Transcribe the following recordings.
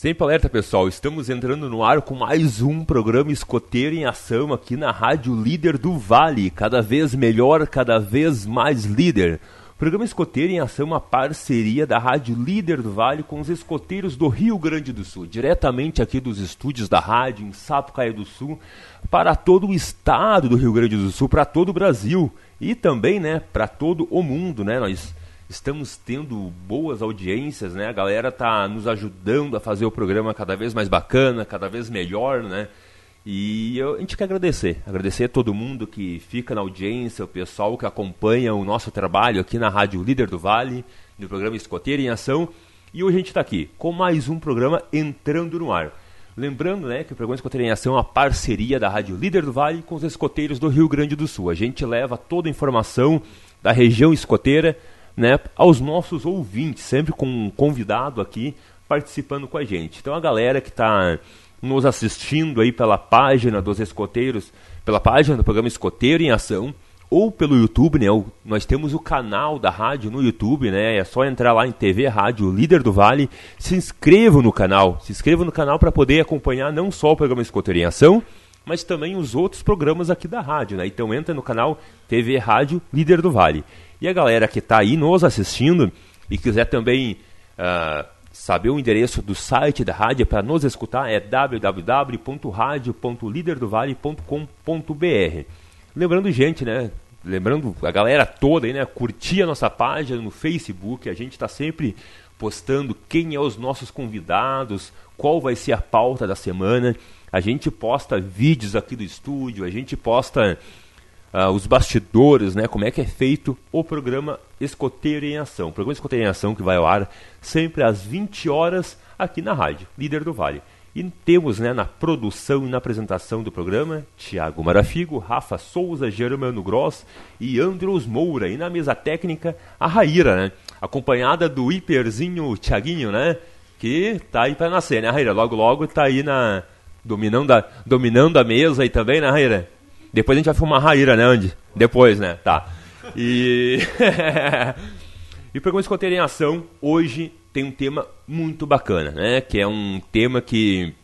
Sempre alerta, pessoal. Estamos entrando no ar com mais um programa escoteiro em ação aqui na Rádio Líder do Vale. Cada vez melhor, cada vez mais líder. Programa Escoteiro em Ação é uma parceria da Rádio Líder do Vale com os escoteiros do Rio Grande do Sul, diretamente aqui dos estúdios da rádio em Sapucaia do Sul, para todo o estado do Rio Grande do Sul, para todo o Brasil e também, né, para todo o mundo, né? Nós estamos tendo boas audiências, né? A galera tá nos ajudando a fazer o programa cada vez mais bacana, cada vez melhor, né? E eu, a gente quer agradecer, agradecer a todo mundo que fica na audiência, o pessoal que acompanha o nosso trabalho aqui na Rádio Líder do Vale, no programa Escoteiro em Ação. E hoje a gente está aqui com mais um programa entrando no ar. Lembrando né, que o programa Escoteiro em Ação é uma parceria da Rádio Líder do Vale com os escoteiros do Rio Grande do Sul. A gente leva toda a informação da região escoteira né, aos nossos ouvintes, sempre com um convidado aqui participando com a gente. Então a galera que está nos assistindo aí pela página dos escoteiros, pela página do programa Escoteiro em Ação, ou pelo YouTube, né? Nós temos o canal da rádio no YouTube, né? É só entrar lá em TV Rádio Líder do Vale, se inscreva no canal, se inscreva no canal para poder acompanhar não só o programa Escoteiro em Ação, mas também os outros programas aqui da rádio, né? Então entra no canal TV Rádio Líder do Vale. E a galera que está aí nos assistindo e quiser também uh, saber o endereço do site da rádio para nos escutar é www.radio.liderdovale.com.br. Lembrando, gente, né? Lembrando a galera toda aí, né? Curtir a nossa página no Facebook. A gente está sempre postando quem é os nossos convidados, qual vai ser a pauta da semana. A gente posta vídeos aqui do estúdio, a gente posta uh, os bastidores, né, como é que é feito o programa Escoteiro em Ação. O programa Escoteiro em Ação que vai ao ar sempre às 20 horas aqui na rádio, Líder do Vale. E temos né, na produção e na apresentação do programa Tiago Marafigo, Rafa Souza, Germano Gross e Andros Moura. E na mesa técnica, a Raíra, né? Acompanhada do hiperzinho Tiaguinho, né? Que tá aí para nascer, né, Raíra? Logo, logo tá aí na. Dominando a, dominando a mesa aí também, né, Raíra? Depois a gente vai filmar Raíra, né, Andy? Depois, né? Tá. E. e o programa Escoteiro em Ação hoje tem um tema muito bacana, né? Que é um tema que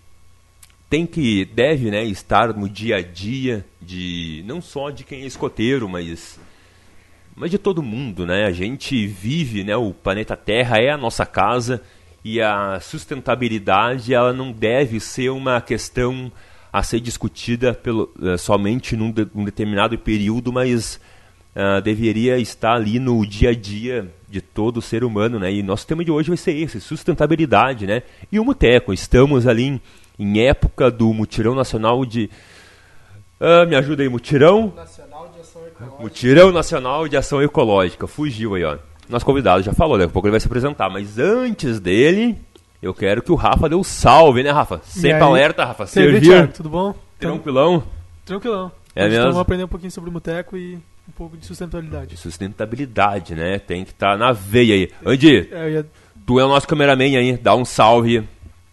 tem que deve, né, estar no dia a dia de não só de quem é escoteiro, mas mas de todo mundo, né? A gente vive, né? O planeta Terra é a nossa casa e a sustentabilidade ela não deve ser uma questão a ser discutida pelo, uh, somente num, de, num, determinado período, mas uh, deveria estar ali no dia a dia de todo ser humano, né? E nosso tema de hoje vai ser esse, sustentabilidade, né? E o Muteco, estamos ali em, em época do Mutirão Nacional de... Uh, me ajuda aí, Mutirão... Nacional de Ação Ecológica. Mutirão Nacional de Ação Ecológica, fugiu aí, ó. Nosso convidado já falou, daqui a pouco ele vai se apresentar, mas antes dele, eu quero que o Rafa dê um salve, né, Rafa? Sempre alerta, Rafa. Servir. Tudo bom? Tranquilão? Tranquilão. É mesmo? Vamos aprender um pouquinho sobre o Muteco e um pouco de sustentabilidade. Sustentabilidade, né? Tem que estar tá na veia aí. Andy, é, ia... tu é o nosso cameraman aí, dá um salve.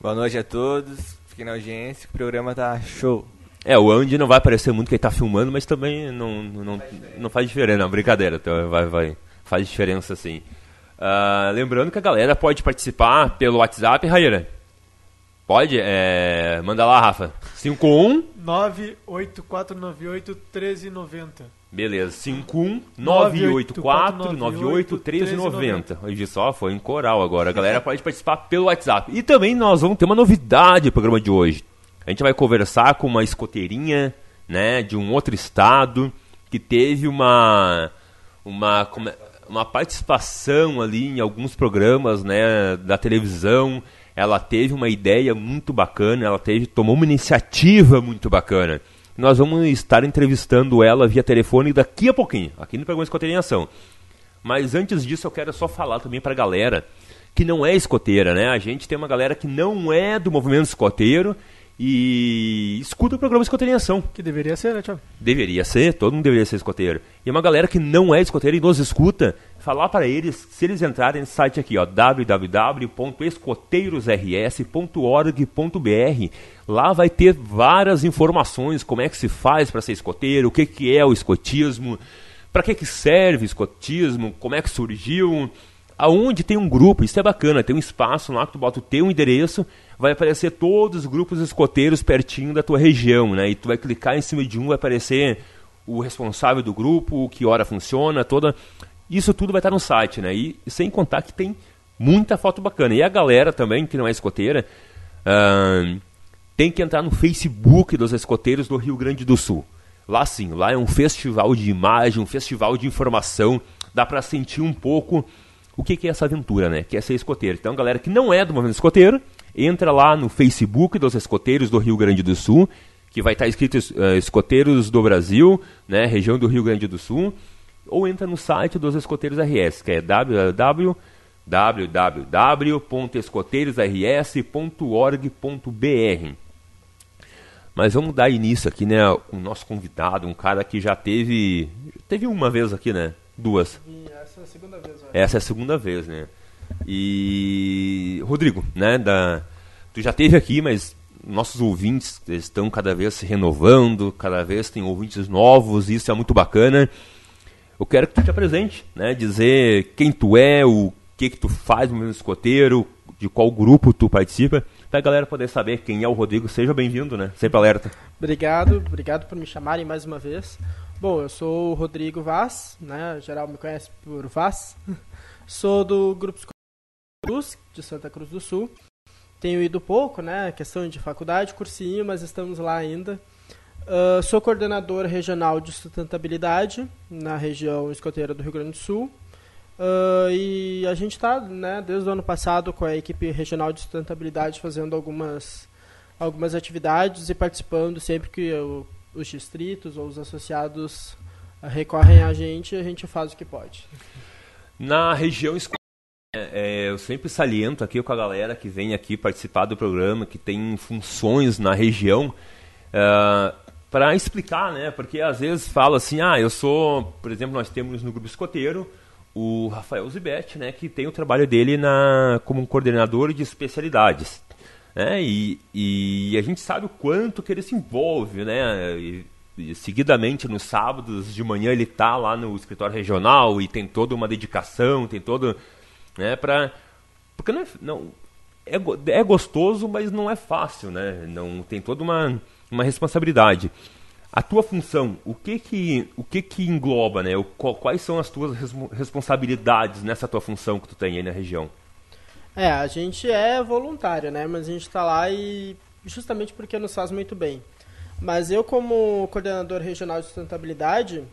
Boa noite a todos, fiquem na audiência, o programa tá show. É, o Andy não vai aparecer muito que ele tá filmando, mas também não, não, não faz diferença, não, brincadeira, então vai, vai, faz diferença sim. Uh, lembrando que a galera pode participar pelo WhatsApp, Raíra. Pode? É... Manda lá, Rafa. 51 98498 1390. Beleza, 51 984 98 1390. Hoje só foi em coral agora. A galera pode participar pelo WhatsApp. E também nós vamos ter uma novidade no programa de hoje. A gente vai conversar com uma escoteirinha, né, de um outro estado que teve uma uma uma participação ali em alguns programas né, da televisão. Ela teve uma ideia muito bacana, ela teve, tomou uma iniciativa muito bacana. Nós vamos estar entrevistando ela via telefone daqui a pouquinho, aqui no programa Escoteira em Ação. Mas antes disso, eu quero só falar também para a galera que não é escoteira, né? A gente tem uma galera que não é do movimento escoteiro e escuta o programa Escoteiro em Ação. Que deveria ser, né, Thiago? Deveria ser, todo mundo deveria ser escoteiro. E uma galera que não é escoteira e nos escuta, falar para eles, se eles entrarem nesse site aqui, ó, www.escoteiros.rs.org.br, lá vai ter várias informações, como é que se faz para ser escoteiro, o que, que é o escotismo, para que, que serve o escotismo, como é que surgiu, aonde tem um grupo, isso é bacana, tem um espaço lá que tu bota o teu endereço, vai aparecer todos os grupos escoteiros pertinho da tua região, né? E tu vai clicar em cima de um, vai aparecer o responsável do grupo, que hora funciona, toda. Isso tudo vai estar no site, né? E sem contar que tem muita foto bacana. E a galera também, que não é escoteira, uh, tem que entrar no Facebook dos escoteiros do Rio Grande do Sul. Lá sim, lá é um festival de imagem, um festival de informação. Dá para sentir um pouco o que, que, é essa aventura, né? Que é ser escoteiro. Então, galera que não é do movimento escoteiro, entra lá no Facebook dos escoteiros do Rio Grande do Sul, que vai estar escrito uh, Escoteiros do Brasil, né? Região do Rio Grande do Sul, ou entra no site dos Escoteiros RS, que é www.escoteirosrs.org.br. Mas vamos dar início aqui, né? O nosso convidado, um cara que já teve. Teve uma vez aqui, né? Duas. E essa é a segunda vez, velho. Essa é a segunda vez, né? E. Rodrigo, né? Da, tu já teve aqui, mas nossos ouvintes estão cada vez se renovando, cada vez tem ouvintes novos, e isso é muito bacana. Eu quero que tu te apresente, né? Dizer quem tu é, o que que tu faz no movimento escoteiro, de qual grupo tu participa para a galera poder saber quem é o Rodrigo. Seja bem-vindo, né? Sempre alerta. Obrigado, obrigado por me chamarem mais uma vez. Bom, eu sou o Rodrigo Vaz, né? Geral me conhece por Vaz. sou do grupo Cruz, de Santa Cruz do Sul. Tenho ido pouco, né? Questão de faculdade, cursinho, mas estamos lá ainda. Uh, sou coordenador regional de sustentabilidade na região escoteira do Rio Grande do Sul. Uh, e a gente está, né, desde o ano passado, com a equipe regional de sustentabilidade fazendo algumas, algumas atividades e participando sempre que o, os distritos ou os associados recorrem a gente, a gente faz o que pode. Na região é, eu sempre saliento aqui com a galera que vem aqui participar do programa, que tem funções na região, é, para explicar, né? Porque às vezes fala assim, ah, eu sou, por exemplo, nós temos no grupo escoteiro o Rafael Zibet, né, que tem o trabalho dele na, como coordenador de especialidades. Né, e, e a gente sabe o quanto que ele se envolve, né? E, e, seguidamente nos sábados de manhã ele está lá no escritório regional e tem toda uma dedicação, tem todo, né, para porque não é, não é, é gostoso, mas não é fácil, né? Não tem toda uma uma responsabilidade. A tua função, o que que, o que, que engloba, né? O, quais são as tuas responsabilidades nessa tua função que tu tem aí na região? É, a gente é voluntário, né? Mas a gente está lá e justamente porque nos faz muito bem. Mas eu, como coordenador regional de sustentabilidade,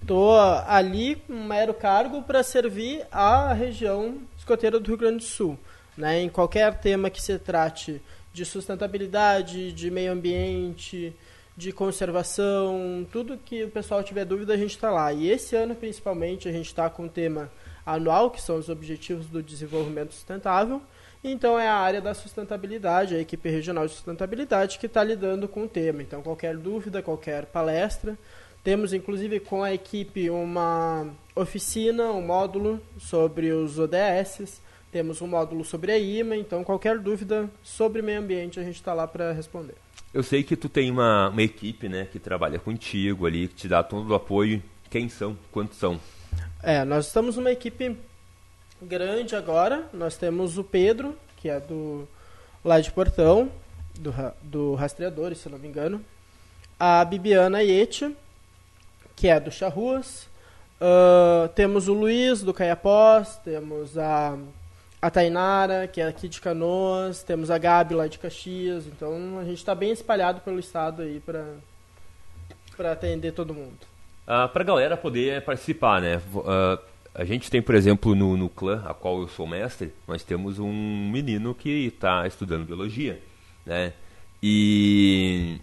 estou ali um mero cargo para servir a região escoteira do Rio Grande do Sul. Né? Em qualquer tema que se trate de sustentabilidade, de meio ambiente, de conservação, tudo que o pessoal tiver dúvida, a gente está lá. E esse ano, principalmente, a gente está com o tema anual, que são os Objetivos do Desenvolvimento Sustentável. Então, é a área da sustentabilidade, a equipe regional de sustentabilidade, que está lidando com o tema. Então, qualquer dúvida, qualquer palestra. Temos, inclusive, com a equipe uma oficina, um módulo sobre os ODS. Temos um módulo sobre a IMA. Então, qualquer dúvida sobre meio ambiente, a gente está lá para responder. Eu sei que tu tem uma, uma equipe, né, que trabalha contigo ali, que te dá todo o apoio. Quem são? Quantos são? É, nós estamos numa equipe grande agora. Nós temos o Pedro, que é do lá de Portão, do, do Rastreadores, se não me engano. A Bibiana Yeti, que é do Charruas. Uh, temos o Luiz, do Caiapós. Temos a a Tainara, que é aqui de Canoas, temos a Gabi lá de Caxias, então a gente está bem espalhado pelo estado aí para atender todo mundo. Uh, ah, para a galera poder participar, né? Uh, a gente tem, por exemplo, no, no clã, a qual eu sou mestre, nós temos um menino que está estudando biologia, né? E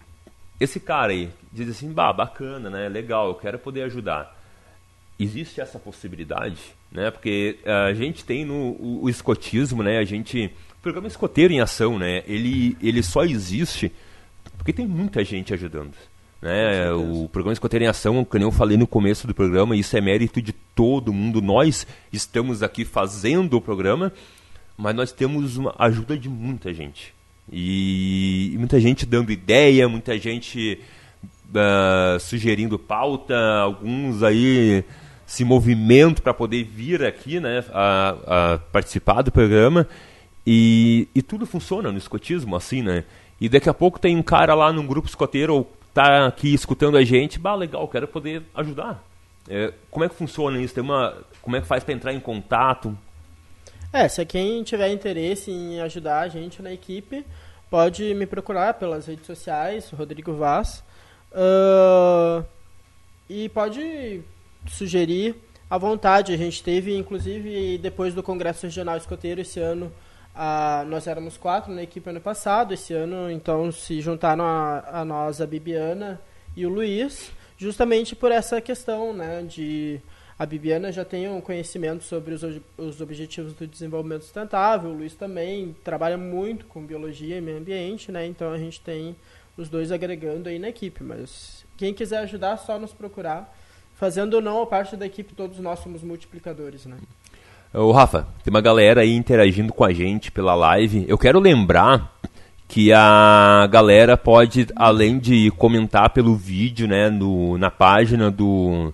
esse cara aí diz assim, bah, bacana, né? Legal, eu quero poder ajudar. Existe essa possibilidade? né? Porque a gente tem no o, o escotismo, né? A gente o programa escoteiro em ação, né? Ele ele só existe porque tem muita gente ajudando. Né? O programa Escoteiro em Ação, como eu falei no começo do programa, isso é mérito de todo mundo. Nós estamos aqui fazendo o programa, mas nós temos uma ajuda de muita gente. E, e muita gente dando ideia, muita gente uh, sugerindo pauta, alguns aí esse movimento para poder vir aqui, né, a, a participar do programa. E, e, tudo funciona no escotismo, assim, né? E daqui a pouco tem um cara lá num grupo escoteiro ou tá aqui escutando a gente, bah, legal, quero poder ajudar. É, como é que funciona isso? Tem uma, como é que faz para entrar em contato? É, se quem tiver interesse em ajudar a gente na equipe, pode me procurar pelas redes sociais, Rodrigo Vaz. Uh, e pode sugerir à vontade. A gente teve, inclusive, depois do Congresso Regional Escoteiro esse ano, a, nós éramos quatro na equipe ano passado. Esse ano, então, se juntaram a, a nós a Bibiana e o Luiz, justamente por essa questão né, de a Bibiana já tem um conhecimento sobre os, os objetivos do desenvolvimento sustentável, o Luiz também trabalha muito com biologia e meio ambiente, né? Então a gente tem os dois agregando aí na equipe, mas quem quiser ajudar, só nos procurar. Fazendo ou não a parte da equipe, todos nós somos multiplicadores, né? Ô Rafa, tem uma galera aí interagindo com a gente pela live. Eu quero lembrar que a galera pode, além de comentar pelo vídeo, né, no, na página do,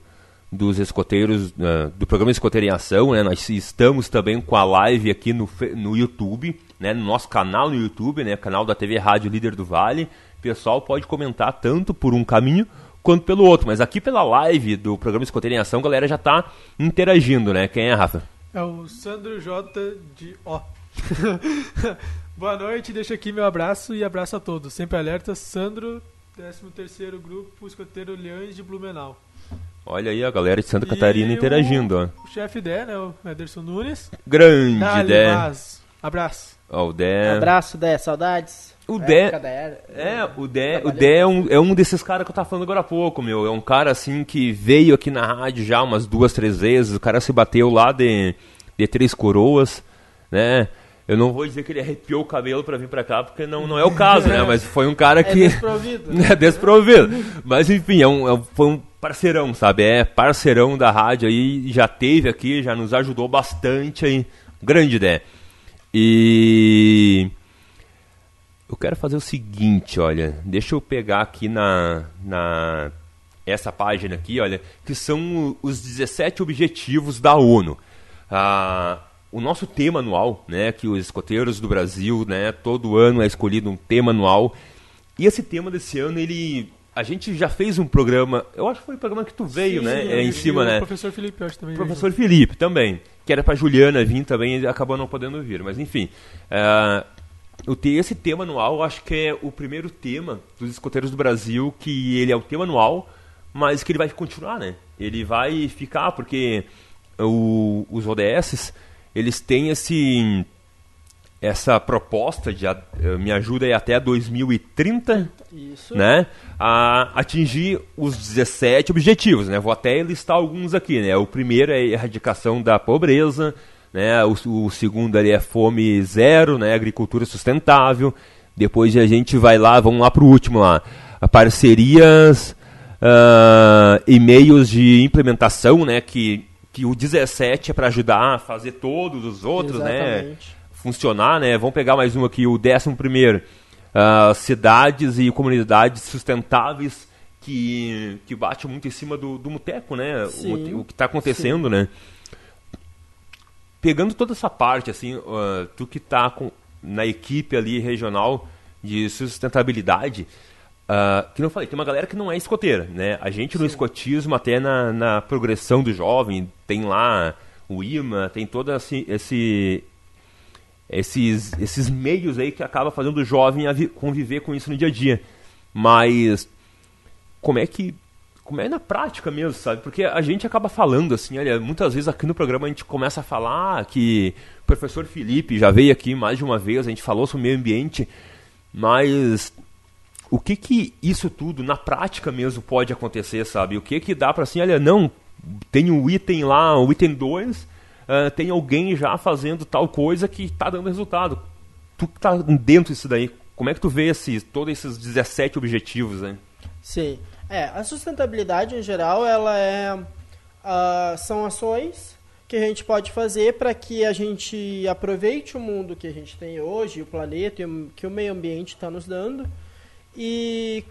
dos escoteiros, uh, do programa Escoteiro em Ação, né? Nós estamos também com a live aqui no, no YouTube, né? No nosso canal no YouTube, né? Canal da TV Rádio Líder do Vale. O pessoal pode comentar tanto por um caminho quanto pelo outro. Mas aqui pela live do programa Escoteiro em Ação, a galera já está interagindo, né? Quem é, Rafa? É o Sandro J de Ó. Boa noite, deixa aqui meu abraço e abraço a todos. Sempre alerta, Sandro, 13º Grupo Escoteiro Leões de Blumenau. Olha aí a galera de Santa Catarina e interagindo, ó. O chefe Dé, né? O Ederson Nunes. Grande Dé. Abraço. Ó, o Dé. Abraço, Dé. Saudades. O Dé. É, o Dé, o Dé é um, é um desses caras que eu tava falando agora há pouco, meu. É um cara assim que veio aqui na rádio já umas duas, três vezes. O cara se bateu lá de, de Três Coroas, né? Eu não vou dizer que ele arrepiou o cabelo para vir para cá, porque não, não é o caso, né? Mas foi um cara é que. É desprovido. é desprovido. Mas enfim, é um, é, foi um parceirão, sabe? É parceirão da rádio aí, já teve aqui, já nos ajudou bastante aí. Grande ideia. E. Eu quero fazer o seguinte, olha. Deixa eu pegar aqui na. na essa página aqui, olha, que são os 17 objetivos da ONU. Ah, o nosso tema anual, né, que os escoteiros do Brasil, né, todo ano é escolhido um tema anual. E esse tema desse ano, ele a gente já fez um programa, eu acho que foi o programa que tu veio, sim, né, sim, é, em cima, né? Professor Felipe, eu acho também. Professor veio. Felipe também, que era para Juliana vir também, e acabou não podendo vir, mas enfim. Uh, eu tenho esse tema anual, acho que é o primeiro tema dos escoteiros do Brasil, que ele é o tema anual, mas que ele vai continuar, né? Ele vai ficar, porque o, os ODSs eles têm esse essa proposta de me ajuda aí até 2030, Isso. né, a atingir os 17 objetivos, né? Vou até listar alguns aqui, né? O primeiro é a erradicação da pobreza, né? O, o segundo ali é fome zero, né? Agricultura sustentável. Depois a gente vai lá, vamos lá para o último lá, parcerias uh, e meios de implementação, né? Que que o 17 é para ajudar a fazer todos os outros, né, Exatamente. né? Funcionar, né? Vamos pegar mais um aqui, o 11 primeiro. Uh, cidades e comunidades sustentáveis que, que bate muito em cima do, do muteco, né? O, o, que está acontecendo, sim. né? Pegando toda essa parte, assim, uh, tu que está na equipe ali regional de sustentabilidade, Uh, que não falei, tem uma galera que não é escoteira, né? A gente Sim. no escotismo, até na, na progressão do jovem, tem lá o IMA, tem todo esse, esse, esses, esses meios aí que acaba fazendo o jovem conviver com isso no dia a dia. Mas como é que como é na prática mesmo, sabe? Porque a gente acaba falando assim, olha, muitas vezes aqui no programa a gente começa a falar que o professor Felipe já veio aqui mais de uma vez, a gente falou sobre o meio ambiente, mas o que que isso tudo na prática mesmo pode acontecer, sabe? O que que dá para assim, olha, não, tem um item lá, o um item 2, uh, ah, tem alguém já fazendo tal coisa que está dando resultado. Tu que tá dentro disso daí, como é que tu vê esse, todos esses 17 objetivos, né? Sim. É, a sustentabilidade em geral, ela é uh, são ações que a gente pode fazer para que a gente aproveite o mundo que a gente tem hoje, o planeta que o meio ambiente está nos dando, e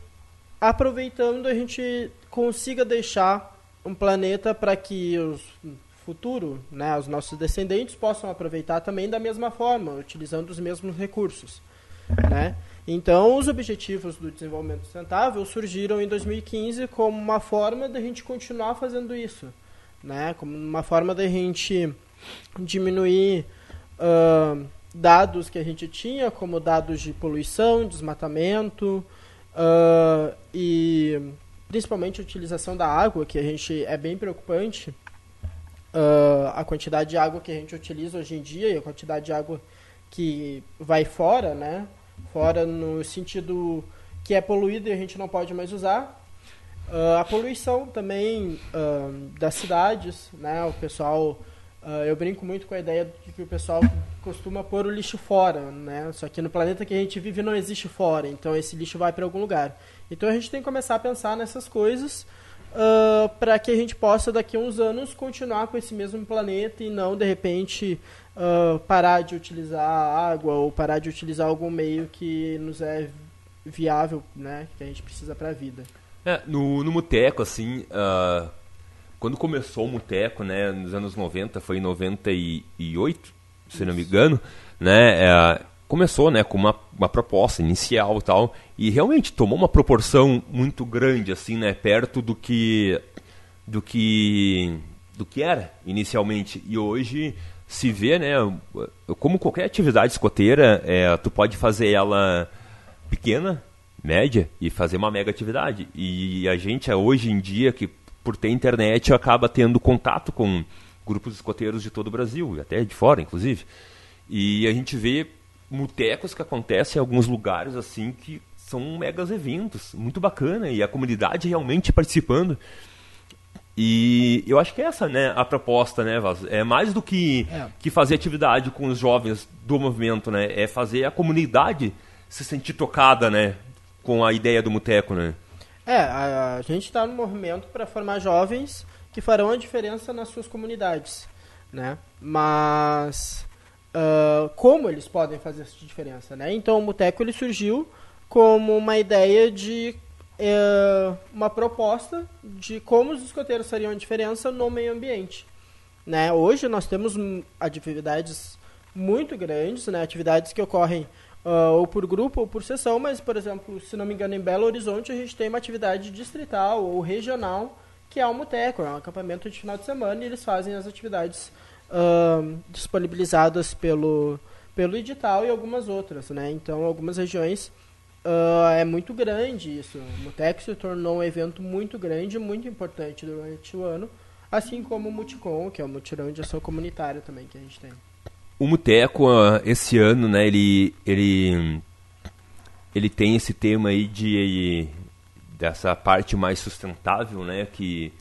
aproveitando a gente consiga deixar um planeta para que os futuro, né, os nossos descendentes possam aproveitar também da mesma forma, utilizando os mesmos recursos, né? Então, os objetivos do desenvolvimento sustentável surgiram em 2015 como uma forma da gente continuar fazendo isso, né? Como uma forma da gente diminuir uh, dados que a gente tinha, como dados de poluição, desmatamento uh, e principalmente a utilização da água, que a gente é bem preocupante. Uh, a quantidade de água que a gente utiliza hoje em dia e a quantidade de água que vai fora, né? Fora no sentido que é poluído e a gente não pode mais usar. Uh, a poluição também uh, das cidades, né? O pessoal, uh, eu brinco muito com a ideia de que o pessoal costuma pôr o lixo fora, né? Só que no planeta que a gente vive não existe fora, então esse lixo vai para algum lugar. Então a gente tem que começar a pensar nessas coisas para que a gente possa daqui a uns anos continuar com esse mesmo planeta e não de repente uh, parar de utilizar água ou parar de utilizar algum meio que nos é viável, né, que a gente precisa para a vida. É, no, no Muteco, assim, uh, quando começou o Muteco, né, nos anos 90, foi em 98, se não me engano, né, é, começou, né, com uma, uma proposta inicial e tal, e realmente tomou uma proporção muito grande, assim, né, perto do que, do que, do que era inicialmente, e hoje se vê, né, como qualquer atividade escoteira, é, tu pode fazer ela pequena, média e fazer uma mega atividade. E a gente hoje em dia que por ter internet acaba tendo contato com grupos escoteiros de todo o Brasil, até de fora, inclusive. E a gente vê mutecos que acontecem em alguns lugares assim que são megas eventos, muito bacana e a comunidade realmente participando. E eu acho que é essa, né, a proposta, né, Vaz? É mais do que, é. que fazer atividade com os jovens do movimento, né? É fazer a comunidade se sentir tocada, né, com a ideia do Muteco, né? É, a, a gente está no movimento para formar jovens que farão a diferença nas suas comunidades, né? Mas uh, como eles podem fazer essa diferença, né? Então o Muteco ele surgiu como uma ideia de é, uma proposta de como os escoteiros fariam a diferença no meio ambiente. Né? Hoje nós temos atividades muito grandes, né? atividades que ocorrem uh, ou por grupo ou por sessão, mas, por exemplo, se não me engano, em Belo Horizonte a gente tem uma atividade distrital ou regional que é o Muteco, é um acampamento de final de semana e eles fazem as atividades uh, disponibilizadas pelo, pelo edital e algumas outras. Né? Então, algumas regiões Uh, é muito grande isso. O Mutex se tornou um evento muito grande, muito importante durante o ano, assim como o Muticom, que é o mutirão de ação comunitária também que a gente tem. O Muteco, uh, esse ano, né, ele, ele, ele tem esse tema aí de dessa parte mais sustentável, né, que,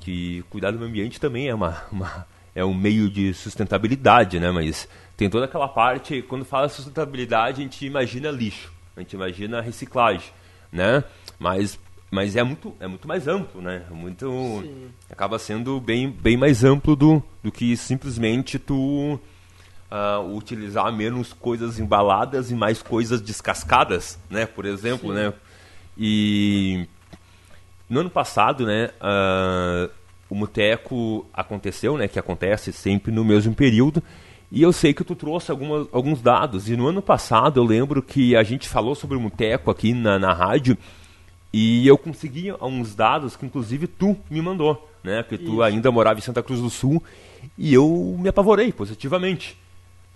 que cuidar do meio ambiente também é uma, uma é um meio de sustentabilidade, né, mas tem toda aquela parte, quando fala sustentabilidade, a gente imagina lixo a gente imagina a reciclagem, né? Mas, mas é, muito, é muito mais amplo, né? Muito, acaba sendo bem, bem mais amplo do, do que simplesmente tu uh, utilizar menos coisas embaladas e mais coisas descascadas, né? Por exemplo, Sim. né? E no ano passado, né? Uh, o Muteco aconteceu, né? Que acontece sempre no mesmo período e eu sei que tu trouxe algumas, alguns dados. E no ano passado eu lembro que a gente falou sobre o Muteco aqui na, na rádio. E eu consegui uns dados que inclusive tu me mandou, né? Que tu Isso. ainda morava em Santa Cruz do Sul. E eu me apavorei positivamente.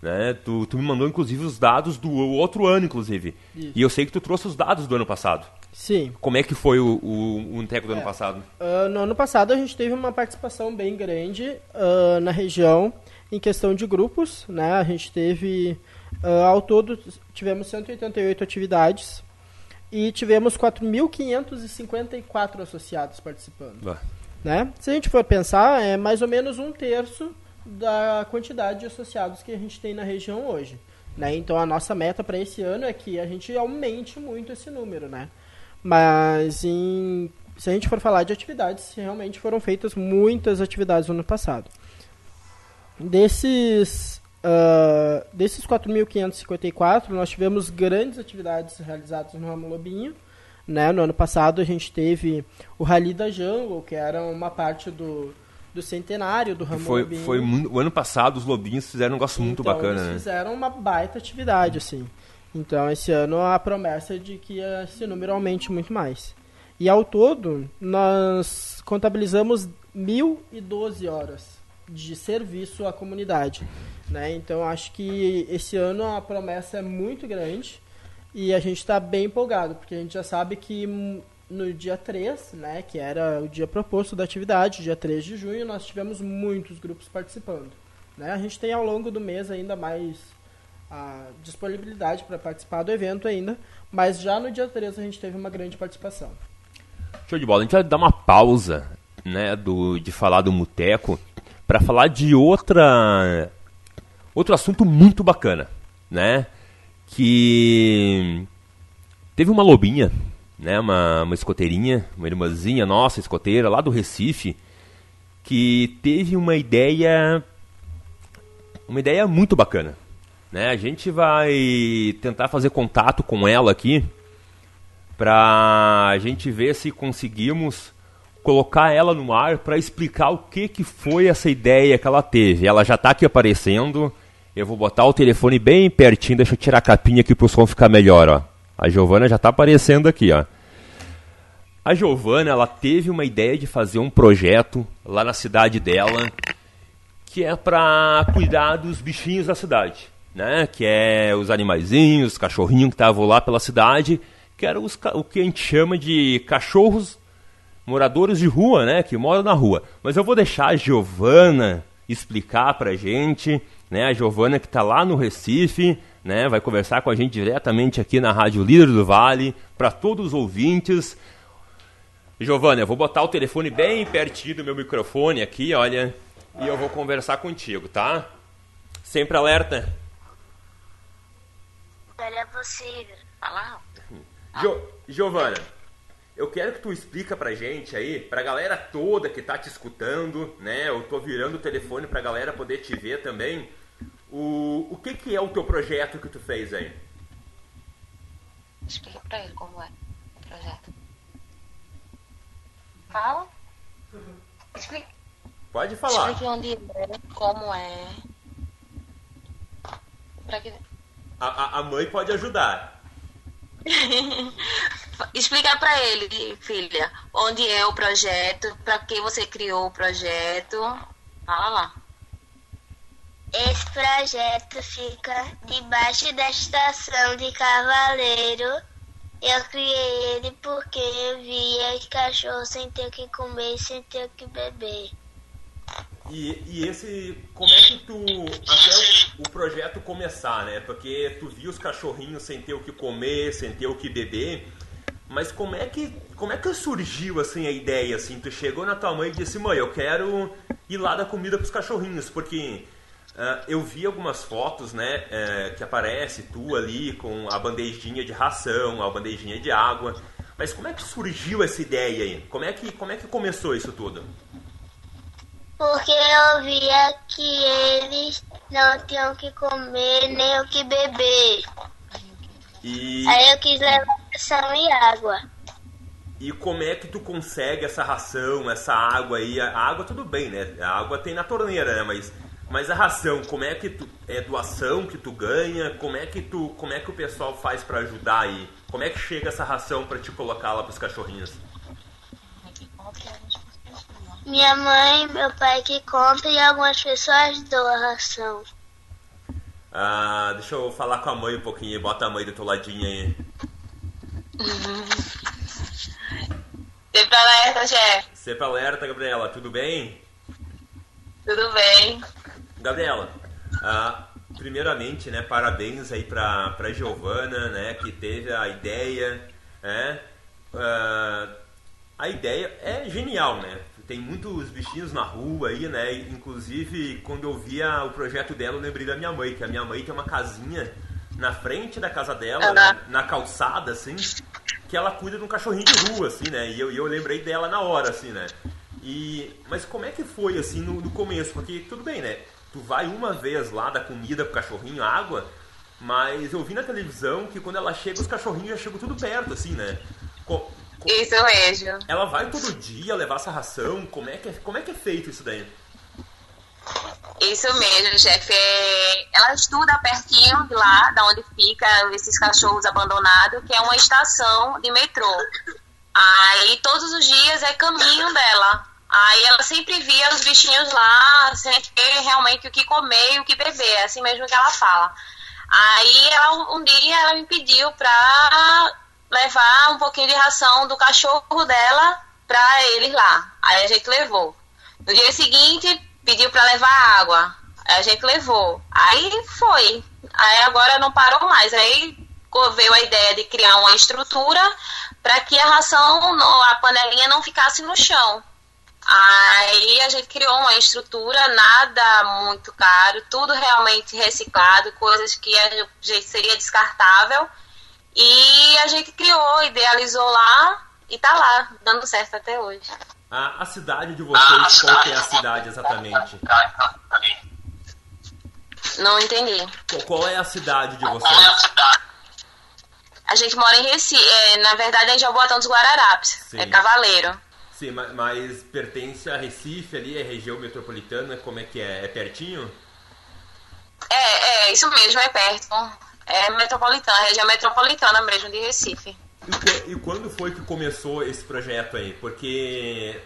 Né? Tu, tu me mandou inclusive os dados do outro ano, inclusive. Isso. E eu sei que tu trouxe os dados do ano passado. Sim. Como é que foi o, o, o Muteco do é. ano passado? Uh, no ano passado a gente teve uma participação bem grande uh, na região em questão de grupos, né? A gente teve uh, ao todo tivemos 188 atividades e tivemos 4.554 associados participando. Né? Se a gente for pensar, é mais ou menos um terço da quantidade de associados que a gente tem na região hoje. Né? Então a nossa meta para esse ano é que a gente aumente muito esse número, né? Mas em, se a gente for falar de atividades, realmente foram feitas muitas atividades no ano passado. Desses, uh, desses 4.554, nós tivemos grandes atividades realizadas no Ramo Lobinho, Né? No ano passado a gente teve o Rally da Jungle, que era uma parte do, do centenário do Ramon Foi, Lobinho. foi o ano passado os lobinhos fizeram um negócio muito Então, bacana, eles né? fizeram uma baita atividade, assim. Então, esse ano a promessa é de que esse número aumente muito mais. E ao todo, nós contabilizamos 1.012 horas de serviço à comunidade. Né? Então, acho que esse ano a promessa é muito grande e a gente está bem empolgado, porque a gente já sabe que no dia 3, né, que era o dia proposto da atividade, dia 3 de junho, nós tivemos muitos grupos participando. Né? A gente tem ao longo do mês ainda mais a disponibilidade para participar do evento ainda, mas já no dia 3 a gente teve uma grande participação. Show de bola. A gente vai dar uma pausa, né, do, de falar do Muteco para falar de outra outro assunto muito bacana, né? Que teve uma lobinha, né, uma, uma escoteirinha, uma irmãzinha nossa escoteira lá do Recife, que teve uma ideia uma ideia muito bacana, né? A gente vai tentar fazer contato com ela aqui para a gente ver se conseguimos colocar ela no ar para explicar o que, que foi essa ideia que ela teve. Ela já está aqui aparecendo. Eu vou botar o telefone bem pertinho, deixa eu tirar a capinha aqui para o som ficar melhor, ó. A Giovana já está aparecendo aqui, ó. A Giovana, ela teve uma ideia de fazer um projeto lá na cidade dela, que é para cuidar dos bichinhos da cidade, né? Que é os animaizinhos, os cachorrinhos que estavam lá pela cidade, que eram os, o que a gente chama de cachorros moradores de rua, né? Que moram na rua. Mas eu vou deixar a Giovana explicar pra gente, né? A Giovana que está lá no Recife, né? Vai conversar com a gente diretamente aqui na Rádio Líder do Vale, para todos os ouvintes. Giovana, eu vou botar o telefone bem pertinho do meu microfone aqui, olha, e eu vou conversar contigo, tá? Sempre alerta. Olha você. Fala alto. Jo Giovana, eu quero que tu explica pra gente aí, pra galera toda que tá te escutando, né? Eu tô virando o telefone pra galera poder te ver também. O, o que que é o teu projeto que tu fez aí? Explica pra ele como é o projeto. Fala. Explica, Pode falar. explique onde é, como é. Pra que... A, a, a mãe pode ajudar. Explica pra ele, filha, onde é o projeto, pra que você criou o projeto. Fala lá. Esse projeto fica debaixo da estação de Cavaleiro. Eu criei ele porque eu via os cachorros sem ter o que comer sem ter o que beber. E, e esse, como é que tu, até o, o projeto começar, né? Porque tu viu os cachorrinhos sem ter o que comer, sem ter o que beber, mas como é que, como é que surgiu, assim, a ideia, assim? Tu chegou na tua mãe e disse, mãe, eu quero ir lá dar comida pros cachorrinhos, porque ah, eu vi algumas fotos, né, eh, que aparece tu ali com a bandejinha de ração, a bandejinha de água, mas como é que surgiu essa ideia aí? Como é que, como é que começou isso tudo? Porque eu via que eles não tinham o que comer nem o que beber. E... Aí eu quis levar ração e água. E como é que tu consegue essa ração, essa água aí? A água tudo bem, né? A água tem na torneira, né? Mas, mas a ração, como é que tu é doação que tu ganha? Como é que tu, como é que o pessoal faz pra ajudar aí? Como é que chega essa ração pra te colocar lá pros cachorrinhos? Minha mãe, meu pai que compra e algumas pessoas doam ração. Ah, deixa eu falar com a mãe um pouquinho, bota a mãe do teu ladinho aí. Sempre alerta, chefe. Sempre alerta, Gabriela, tudo bem? Tudo bem? Gabriela, ah, primeiramente, né, parabéns aí pra, pra Giovana, né, que teve a ideia, né, ah, a ideia é genial, né, tem muitos bichinhos na rua aí, né, inclusive quando eu via o projeto dela eu lembrei da minha mãe, que a minha mãe tem uma casinha na frente da casa dela, né, na calçada, assim, que ela cuida de um cachorrinho de rua, assim, né, e eu, eu lembrei dela na hora, assim, né, e, mas como é que foi assim no, no começo? Porque tudo bem, né? Tu vai uma vez lá dar comida pro cachorrinho, água, mas eu vi na televisão que quando ela chega, os cachorrinhos já chegam tudo perto, assim, né? Co- Isso mesmo. ela vai todo dia levar essa ração? Como é que é, como é, que é feito isso daí? Isso mesmo, chefe. É, Ela estuda pertinho de lá, da onde fica esses cachorros abandonados, que é uma estação de metrô. Aí todos os dias é caminho dela. Aí ela sempre via os bichinhos lá, sem ter realmente o que comer e o que beber, é assim mesmo que ela fala. Aí ela, um dia ela me pediu pra levar um pouquinho de ração do cachorro dela pra eles lá. Aí a gente levou. No dia seguinte, pediu pra levar água. Aí a gente levou. Aí foi. Aí agora não parou mais. Aí veio a ideia de criar uma estrutura para que a ração, a panelinha não ficasse no chão. Aí a gente criou uma estrutura, nada muito caro, tudo realmente reciclado, coisas que seria descartável. E a gente criou, idealizou lá e tá lá, dando certo até hoje. A, a cidade de vocês, qual que é a cidade exatamente? Não entendi. Qual, qual é a cidade de vocês? A gente mora em Recife, é, na verdade é em Jaboatão dos Guararapes, Sim. é Cavaleiro. Sim, ma- mas pertence a Recife ali, é região metropolitana, como é que é? É pertinho? É, é, isso mesmo, é perto. É metropolitana, região metropolitana mesmo de Recife. E, e quando foi que começou esse projeto aí? Porque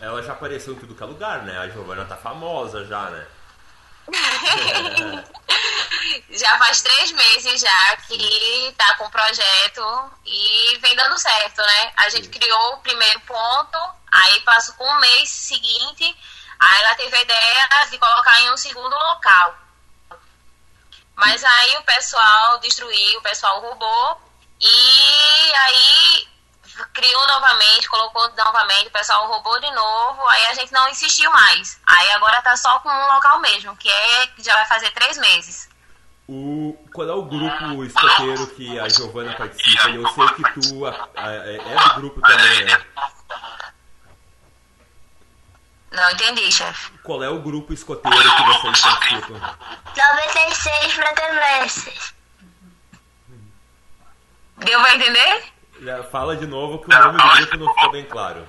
ela já apareceu em tudo que é lugar, né? A Giovana tá famosa já, né? Já faz três meses já que tá com o projeto e vem dando certo, né? A gente criou o primeiro ponto, aí passou com um mês seguinte, aí ela teve a ideia de colocar em um segundo local. Mas aí o pessoal destruiu, o pessoal roubou e aí criou novamente, colocou novamente, o pessoal roubou de novo, aí a gente não insistiu mais. Aí agora tá só com um local mesmo, que é já vai fazer três meses. O, qual é o grupo escoteiro que a Giovana participa? Eu sei que tu a- a- é é do grupo também, né? Não entendi, chefe. Qual é o grupo escoteiro que vocês participam? 96 fraternidades. Deu pra entender? Já Fala de novo que o nome do grupo não ficou bem claro.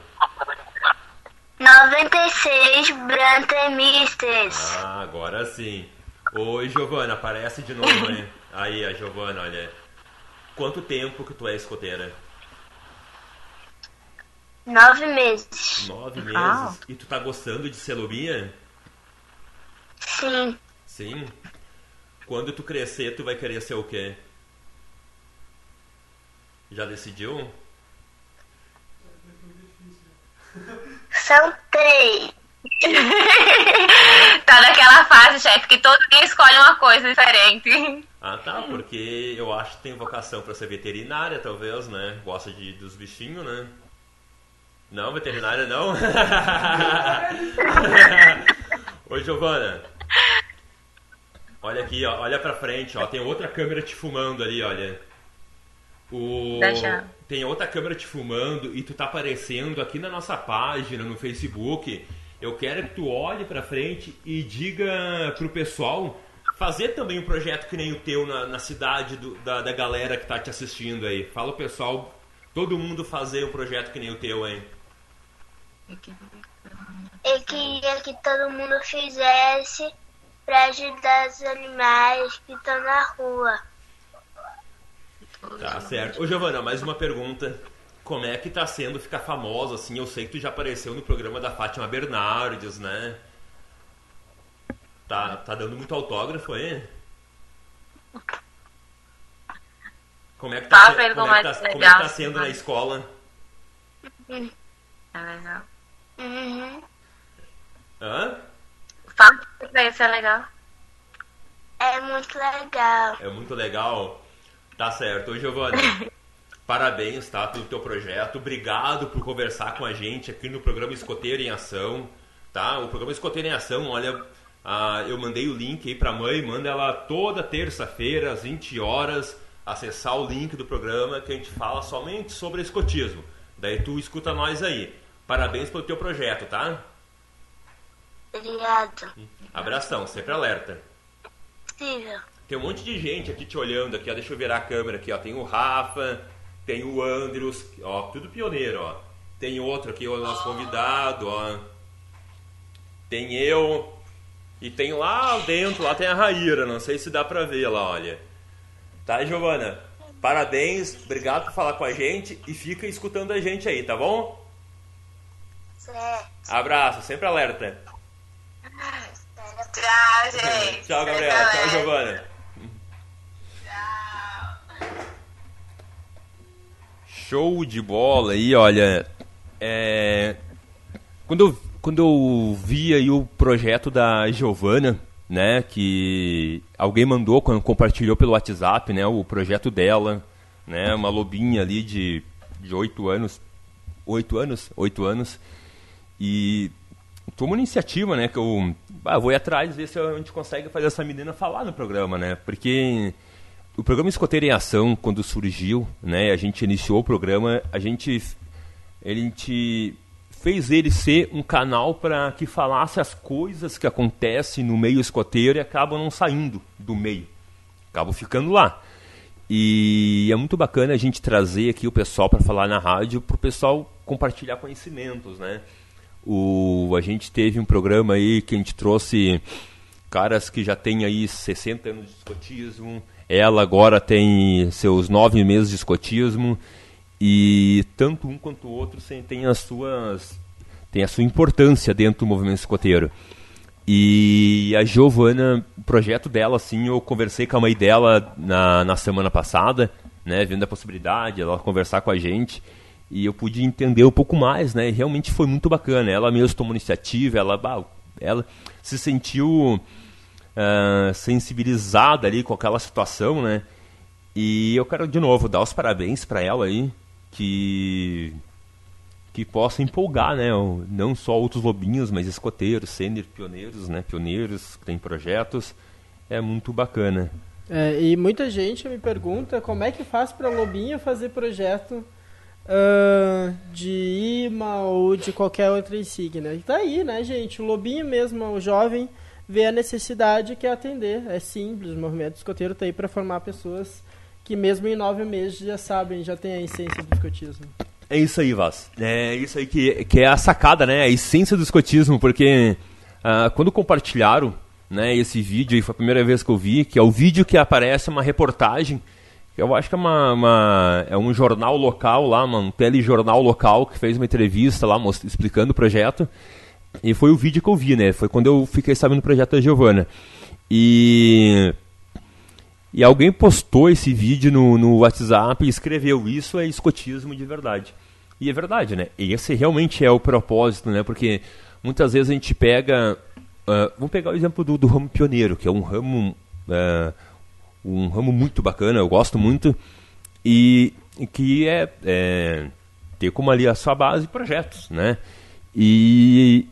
96 Brantemistas. Ah, agora sim. Oi, Giovana, aparece de novo, hein? Aí, a Giovana, olha. Quanto tempo que tu é escoteira? Nove meses. Nove meses. Ah. E tu tá gostando de ser lobinha? Sim. Sim. Quando tu crescer, tu vai querer ser o quê? Já decidiu? São três. Tá naquela fase, chefe, que todo dia escolhe uma coisa diferente. Ah, tá, porque eu acho que tem vocação pra ser veterinária, talvez, né? Gosta de, dos bichinhos, né? Não, veterinária não? Oi, Giovana. Olha aqui, ó, olha pra frente, ó. Tem outra câmera te filmando ali, olha. O... Deixa. Tem outra câmera te filmando e tu tá aparecendo aqui na nossa página, no Facebook. Eu quero que tu olhe pra frente e diga pro pessoal fazer também um projeto que nem o teu na, na cidade do- da, da galera que tá te assistindo aí. Fala o pessoal, todo mundo fazer um projeto que nem o teu, hein? Eu queria que todo mundo fizesse para ajudar os animais que estão na rua. Tá certo. Ô Giovana, mais uma pergunta. Como é que tá sendo ficar famosa assim? Eu sei que tu já apareceu no programa da Fátima Bernardes, né? Tá, tá dando muito autógrafo aí? Como é que tá, Fala se- como como é que é tá, é como é que tá legal. sendo na escola? É legal. Uhum. Hã? Fala pra ele se é legal. É muito legal. É muito legal. Tá certo. Ô, Giovana, parabéns, tá, pelo teu projeto. Obrigado por conversar com a gente aqui no programa Escoteiro em Ação, tá? O programa Escoteiro em Ação, olha, ah, eu mandei o link aí pra mãe, manda ela toda terça-feira, às 20 horas, acessar o link do programa que a gente fala somente sobre escotismo. Daí tu escuta nós aí. Parabéns pelo teu projeto, tá? Obrigado. Abração, sempre alerta. Possível. Tem um monte de gente aqui te olhando aqui, ó. Deixa eu virar a câmera aqui, ó. Tem o Rafa, tem o Andrews, ó, tudo pioneiro, ó. Tem outro aqui, o nosso convidado, ó. Tem eu. E tem lá dentro, lá tem a Raíra, não sei se dá pra ver lá, olha. Tá, Giovana? Parabéns, obrigado por falar com a gente e fica escutando a gente aí, tá bom? Certo. Abraço, sempre alerta. Tchau, gente. Tchau, Gabriela. Tchau, Giovana. Show de bola aí, olha. É... Quando, eu, quando eu vi aí o projeto da Giovana, né, que alguém mandou, quando compartilhou pelo WhatsApp, né, o projeto dela, né, uma lobinha ali de, de 8 anos, 8 anos, 8 anos, e toma uma iniciativa, né, que eu ah, vou ir atrás ver se a gente consegue fazer essa menina falar no programa, né, porque o programa Escoteiro em Ação, quando surgiu, né, a gente iniciou o programa, a gente, a gente fez ele ser um canal para que falasse as coisas que acontecem no meio escoteiro e acabam não saindo do meio, acabam ficando lá. E é muito bacana a gente trazer aqui o pessoal para falar na rádio, para o pessoal compartilhar conhecimentos, né? O, a gente teve um programa aí que a gente trouxe caras que já têm aí 60 anos de escotismo, ela agora tem seus nove meses de escotismo, e tanto um quanto o outro tem as suas tem a sua importância dentro do movimento escoteiro. E a Giovana, o projeto dela, assim, eu conversei com a mãe dela na, na semana passada, né, vendo a possibilidade, ela conversar com a gente, e eu pude entender um pouco mais, né, e realmente foi muito bacana. Ela mesmo tomou iniciativa, ela, ela se sentiu uh, sensibilizada ali com aquela situação, né, e eu quero de novo dar os parabéns para ela aí, que que possa empolgar, né, não só outros lobinhos, mas escoteiros, sênior, pioneiros, né, pioneiros que têm projetos, é muito bacana. É, e muita gente me pergunta como é que faz para lobinho fazer projeto uh, de IMA ou de qualquer outra insígnia. E tá aí, né, gente? O lobinho mesmo, o jovem, vê a necessidade que atender. É simples, o movimento escoteiro tá aí para formar pessoas que mesmo em nove meses já sabem, já tem a essência do escotismo. É isso aí, Vaz. É isso aí que, que é a sacada, né? A essência do escotismo, porque uh, quando compartilharam né, esse vídeo, e foi a primeira vez que eu vi, que é o vídeo que aparece uma reportagem, eu acho que é, uma, uma, é um jornal local lá, um telejornal local que fez uma entrevista lá explicando o projeto. E foi o vídeo que eu vi, né? Foi quando eu fiquei sabendo do projeto da Giovana. E e alguém postou esse vídeo no, no WhatsApp e escreveu: Isso é escotismo de verdade. E é verdade, né? Esse realmente é o propósito, né? Porque muitas vezes a gente pega. Uh, vamos pegar o exemplo do, do, ramo pioneiro, que é um ramo. Uh, um ramo muito bacana, eu gosto muito. E, e que é, é ter como ali a sua base projetos, né? E,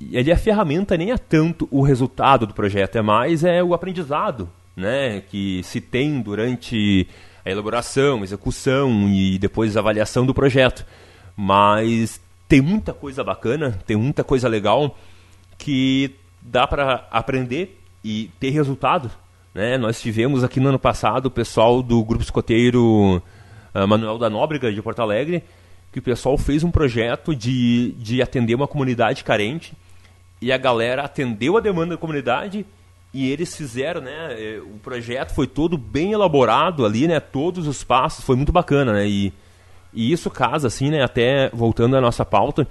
e ali a ferramenta nem é tanto o resultado do projeto, é mais é o aprendizado né, que se tem durante a elaboração, execução e depois a avaliação do projeto. Mas tem muita coisa bacana, tem muita coisa legal que dá para aprender e ter resultado. Né? Nós tivemos aqui no ano passado o pessoal do Grupo Escoteiro uh, Manuel da Nóbrega de Porto Alegre, que o pessoal fez um projeto de, de atender uma comunidade carente e a galera atendeu a demanda da comunidade e eles fizeram, né? É, o projeto foi todo bem elaborado ali, né? Todos os passos, foi muito bacana, né? E, e isso casa, assim, né? Até voltando à nossa pauta,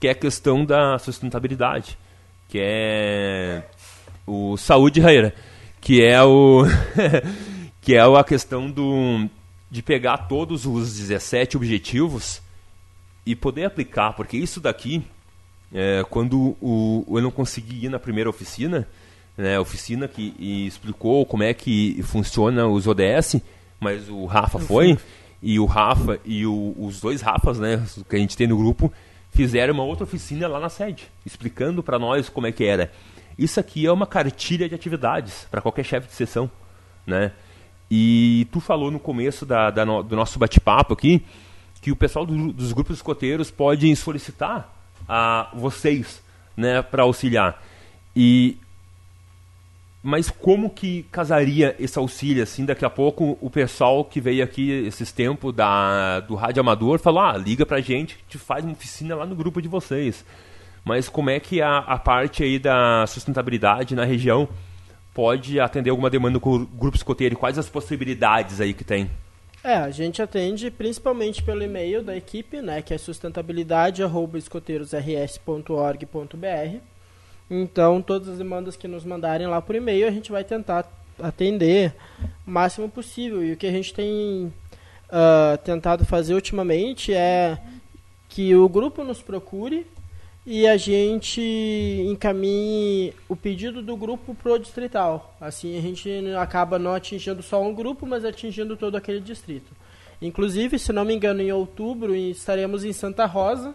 que é a questão da sustentabilidade, que é o saúde raira, que é o que é a questão do de pegar todos os 17 objetivos e poder aplicar, porque isso daqui, é, quando o, eu não consegui ir na primeira oficina, né, oficina que explicou como é que funciona os ODS, mas o Rafa foi, e o Rafa e o, os dois Rafas, né, que a gente tem no grupo, fizeram uma outra oficina lá na sede, explicando para nós como é que era. Isso aqui é uma cartilha de atividades para qualquer chefe de sessão, né? E tu falou no começo da, da no, do nosso bate-papo aqui que o pessoal do, dos grupos escoteiros podem solicitar a vocês, né, para auxiliar. E mas como que casaria esse auxílio, assim, daqui a pouco o pessoal que veio aqui esses tempos da, do Rádio Amador falou, ah, liga pra gente, te faz uma oficina lá no grupo de vocês. Mas como é que a, a parte aí da sustentabilidade na região pode atender alguma demanda do grupo escoteiro? Quais as possibilidades aí que tem? É, a gente atende principalmente pelo e-mail da equipe, né, que é sustentabilidade@escoteiros.rs.org.br. Então, todas as demandas que nos mandarem lá por e-mail, a gente vai tentar atender o máximo possível. E o que a gente tem uh, tentado fazer ultimamente é que o grupo nos procure e a gente encaminhe o pedido do grupo pro distrital. Assim a gente acaba não atingindo só um grupo, mas atingindo todo aquele distrito. Inclusive, se não me engano, em outubro estaremos em Santa Rosa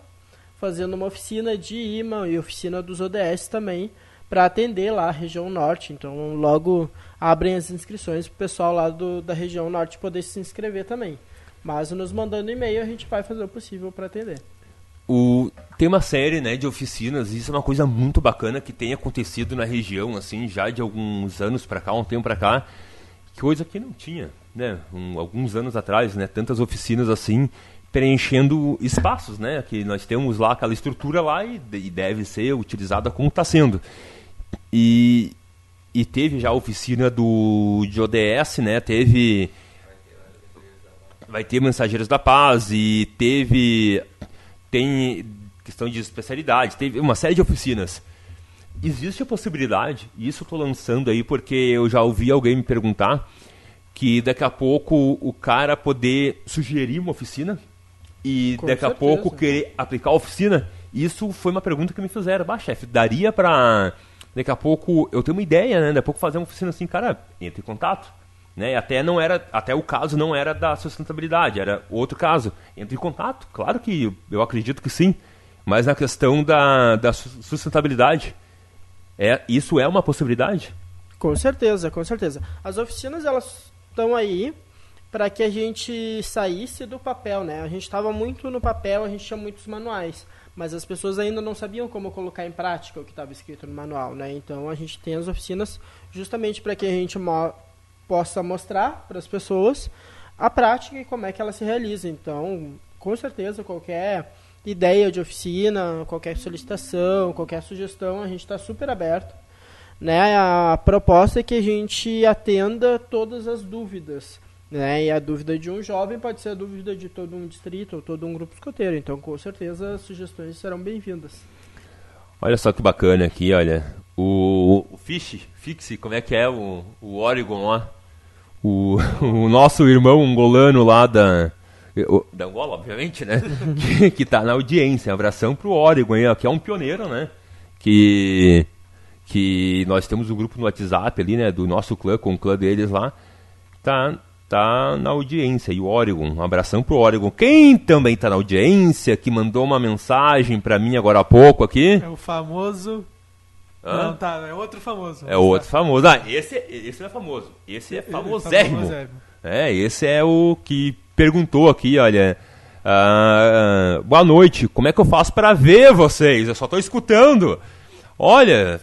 fazendo uma oficina de imã e oficina dos ODS também para atender lá a região norte. Então, logo abrem as inscrições para o pessoal lá do, da região norte poder se inscrever também. Mas nos mandando e-mail a gente vai fazer o possível para atender. O, tem uma série né, de oficinas, e isso é uma coisa muito bacana que tem acontecido na região, assim, já de alguns anos para cá, um tempo para cá, coisa que não tinha, né, um, alguns anos atrás, né, tantas oficinas assim, preenchendo espaços, né, que nós temos lá aquela estrutura lá e, e deve ser utilizada como está sendo. E, e teve já a oficina do de ODS, né, teve vai ter Mensageiros da Paz e teve tem questão de especialidade, tem uma série de oficinas. Existe a possibilidade, e isso eu estou lançando aí porque eu já ouvi alguém me perguntar, que daqui a pouco o cara poder sugerir uma oficina e Com daqui certeza. a pouco querer aplicar a oficina. Isso foi uma pergunta que me fizeram. Bah, chefe, daria para daqui a pouco eu tenho uma ideia, né? Daqui a pouco fazer uma oficina assim, cara, entre em contato né? até não era, até o caso não era da sustentabilidade, era outro caso. Entre em contato, claro que eu acredito que sim, mas na questão da, da sustentabilidade, é, isso é uma possibilidade? Com certeza, com certeza. As oficinas elas estão aí para que a gente saísse do papel, né? A gente estava muito no papel, a gente tinha muitos manuais, mas as pessoas ainda não sabiam como colocar em prática o que estava escrito no manual, né? Então a gente tem as oficinas justamente para que a gente possa mostrar para as pessoas a prática e como é que ela se realiza. Então, com certeza, qualquer ideia de oficina, qualquer solicitação, qualquer sugestão, a gente está super aberto. Né? A proposta é que a gente atenda todas as dúvidas. Né? E a dúvida de um jovem pode ser a dúvida de todo um distrito ou todo um grupo escoteiro. Então, com certeza, sugestões serão bem-vindas. Olha só que bacana aqui, olha. O, o Fish, Fixe, como é que é o, o Oregon lá? O, o nosso irmão angolano lá da, da Angola, obviamente, né? que, que tá na audiência. Um abração pro Oregon aí, ó, que é um pioneiro, né? Que, que nós temos um grupo no WhatsApp ali, né? Do nosso clã, com o clã deles lá. Tá, tá na audiência. E o Oregon, um abração pro Oregon. Quem também tá na audiência, que mandou uma mensagem para mim agora há pouco aqui. É o famoso Hã? Não, tá, é outro famoso. É outro famoso. Ah, esse, esse não é famoso. Esse é famosérrimo. É, esse é o que perguntou aqui, olha. Uh, boa noite, como é que eu faço para ver vocês? Eu só tô escutando. Olha,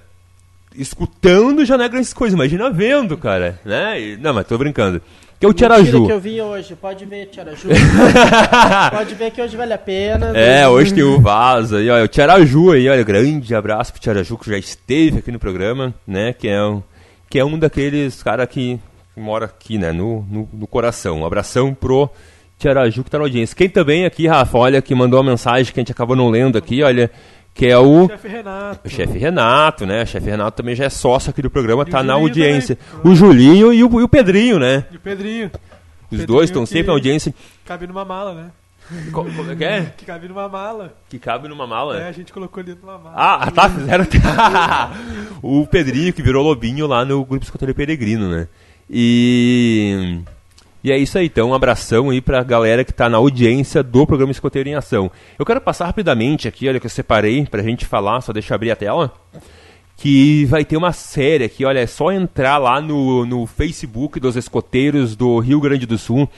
escutando já não é grande coisa, imagina vendo, cara. Né? Não, mas tô brincando que é o Tiaraju. que eu vim hoje, pode ver Tiaraju. pode ver que hoje vale a pena. É, hoje tem o Vaza. E olha, o Tiaraju aí, olha, grande abraço pro Tiaraju que já esteve aqui no programa, né? Que é um, que é um daqueles cara que mora aqui, né? No, no, no coração. Um abração pro Tiaraju que tá na audiência. Quem também aqui, Rafa, olha, que mandou uma mensagem que a gente acabou não lendo aqui, olha que é o chefe Renato. Chefe Renato, né? O chefe Renato também já é sócio aqui do programa, e tá na audiência. Também. O Julinho e o, e o Pedrinho, né? E o Pedrinho. Os Pedrinho dois estão sempre na audiência. Cabe numa mala, né? Como, como é que é? Que cabe numa mala. Que cabe numa mala? É, a gente colocou dentro de uma mala. Ah, tá, fizeram. o Pedrinho que virou lobinho lá no Grupo Escoteiro Peregrino, né? E. E é isso aí, então, um abração aí pra galera que tá na audiência do programa Escoteiro em Ação. Eu quero passar rapidamente aqui, olha, que eu separei pra gente falar, só deixa eu abrir a tela. Que vai ter uma série aqui, olha, é só entrar lá no, no Facebook dos escoteiros do Rio Grande do Sul.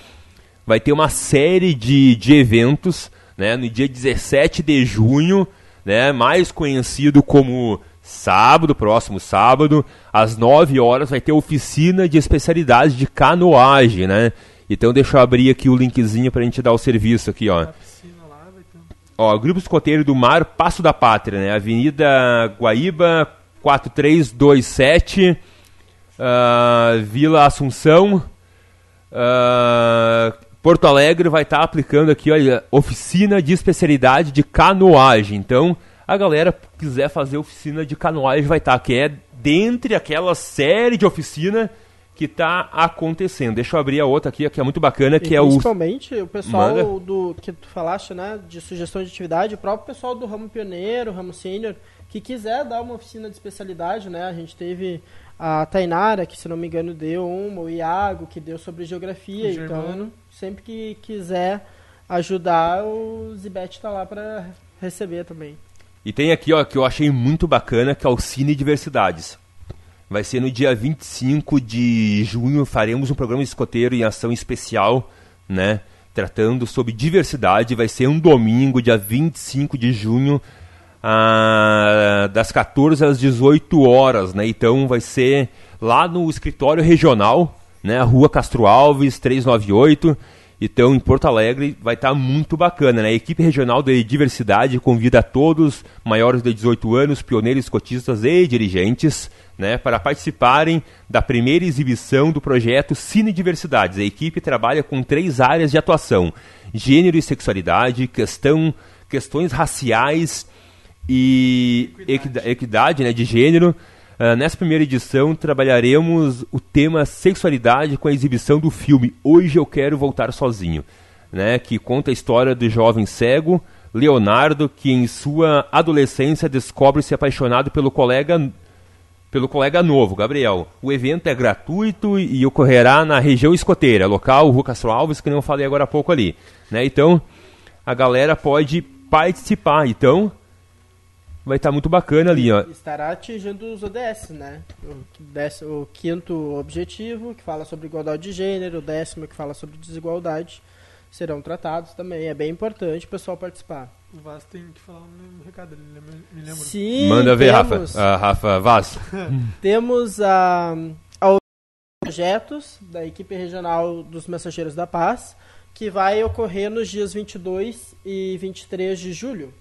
Vai ter uma série de, de eventos, né, no dia 17 de junho, né, mais conhecido como Sábado, próximo sábado, às 9 horas, vai ter oficina de especialidades de canoagem, né? Então deixa eu abrir aqui o linkzinho pra gente dar o serviço aqui, ó. Ó, Grupo Escoteiro do Mar, Passo da Pátria, né? Avenida Guaíba, 4327, ah, Vila Assunção, ah, Porto Alegre vai estar aplicando aqui, olha, oficina de especialidade de canoagem. Então, a galera quiser fazer oficina de canoagem vai estar, que é dentre aquela série de oficina que está acontecendo. Deixa eu abrir a outra aqui, que é muito bacana, que e é o principalmente o pessoal Manda. do que tu falaste, né, de sugestão de atividade, o próprio pessoal do ramo pioneiro, ramo sênior, que quiser dar uma oficina de especialidade, né? A gente teve a Tainara, que se não me engano deu uma, o Iago, que deu sobre geografia, então sempre que quiser ajudar, o Zibete tá lá para receber também. E tem aqui, ó, que eu achei muito bacana, que é o Cine Diversidades. Vai ser no dia 25 de junho, faremos um programa de escoteiro em ação especial, né? Tratando sobre diversidade. Vai ser um domingo, dia 25 de junho, das 14 às 18 horas, né? Então vai ser lá no escritório regional, né? Rua Castro Alves, 398. Então, em Porto Alegre, vai estar muito bacana, né? A equipe regional de diversidade convida todos maiores de 18 anos, pioneiros, cotistas e dirigentes, né, para participarem da primeira exibição do projeto Cine Diversidades. A equipe trabalha com três áreas de atuação: gênero e sexualidade, questão, questões raciais e equidade, equidade né, de gênero. Ah, nessa primeira edição trabalharemos o tema sexualidade com a exibição do filme Hoje Eu Quero Voltar Sozinho, né, que conta a história do jovem cego Leonardo que em sua adolescência descobre se apaixonado pelo colega pelo colega novo, Gabriel. O evento é gratuito e ocorrerá na região escoteira, local Rua Castro Alves, que eu falei agora há pouco ali. Né? Então, a galera pode participar. Então, vai estar muito bacana ali, ó. Estará atingindo os ODS, né? O, dez- o quinto objetivo, que fala sobre igualdade de gênero, o décimo, que fala sobre desigualdade, serão tratados também. É bem importante o pessoal participar. O Vaz tem que falar um recado, me lembra. Sim, Manda ver, Rafa. temos, Ah, Rafa Vaz. temos a, a projetos da equipe regional dos Mensageiros da Paz, que vai ocorrer nos dias 22 e 23 de julho.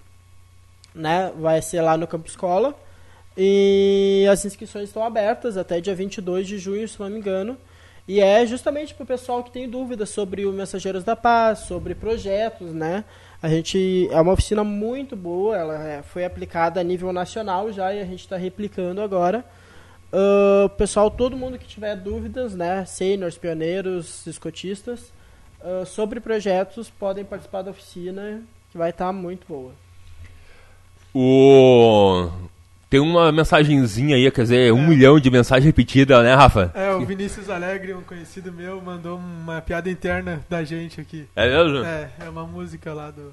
Né? Vai ser lá no Campo Escola. E as inscrições estão abertas até dia 22 de junho, se não me engano. E é justamente para o pessoal que tem dúvidas sobre o Mensageiros da Paz, sobre projetos, né? A gente é uma oficina muito boa, ela é- foi aplicada a nível nacional já e a gente está replicando agora. Ah, pessoal, todo mundo que tiver dúvidas, né, seniors, pioneiros, escotistas, ah, sobre projetos, podem participar da oficina, que vai estar muito boa. O... Tem uma mensagenzinha aí, quer dizer, um milhão de mensagens repetidas, né, Rafa? É, o Vinícius Alegre, um conhecido meu, mandou uma piada interna da gente aqui. É mesmo? É, é uma música lá do.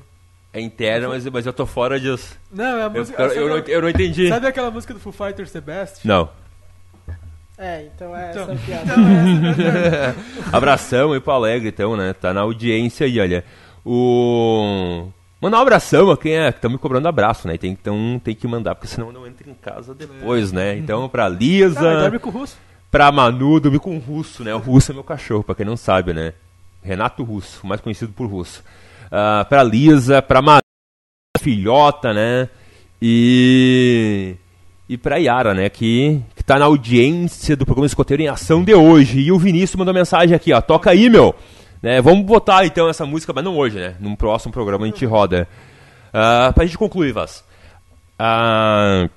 É interna, mas, mas eu tô fora disso. Não, é a Eu, música. eu, sabe, eu não, eu não entendi. sabe aquela música do Foo Fighters The Best? Não. É, então é Então- essa piada. Abração aí pro Alegre, então, né? Tá na audiência aí, olha. O. Mandar um abração a quem é que estão me cobrando abraço, né? Tem, então tem que mandar, porque senão não entra em casa depois, né? Então, pra Ah, Lisa, dorme com o russo. pra Manu, dormir com o Russo, né? O Russo é meu cachorro, pra quem não sabe, né? Renato Russo, mais conhecido por Russo. Ah, pra Lisa, pra Manu, filhota, né? E. E pra Yara, né? Que, que tá na audiência do programa Escoteiro em Ação de hoje. E o Vinícius mandou mensagem aqui, ó. Toca aí, meu. Né, vamos botar então essa música, mas não hoje, né? Num próximo programa a gente roda. Ah, pra gente concluir, Vaz. Ah,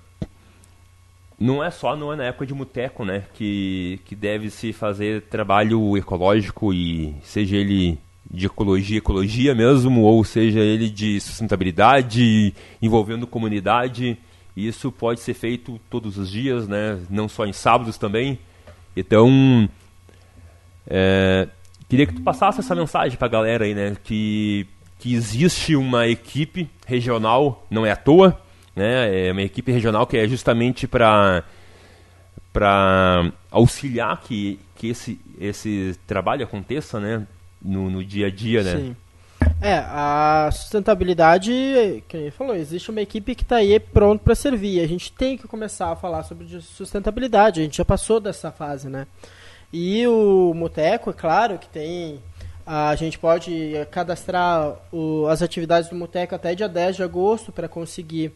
não é só não é na época de muteco, né, que, que deve se fazer trabalho ecológico e seja ele de ecologia, ecologia mesmo, ou seja ele de sustentabilidade, envolvendo comunidade. Isso pode ser feito todos os dias, né, não só em sábados também. Então, é, queria que tu passasse essa mensagem pra galera aí, né, que que existe uma equipe regional, não é à toa, né? É uma equipe regional que é justamente para para auxiliar que, que esse, esse trabalho aconteça, né? No, no dia a dia, né? Sim. É, a sustentabilidade, que ele falou, existe uma equipe que está aí pronto para servir. A gente tem que começar a falar sobre sustentabilidade. A gente já passou dessa fase, né? E o Muteco, é claro, que tem. A gente pode cadastrar o, as atividades do Muteco até dia 10 de agosto para conseguir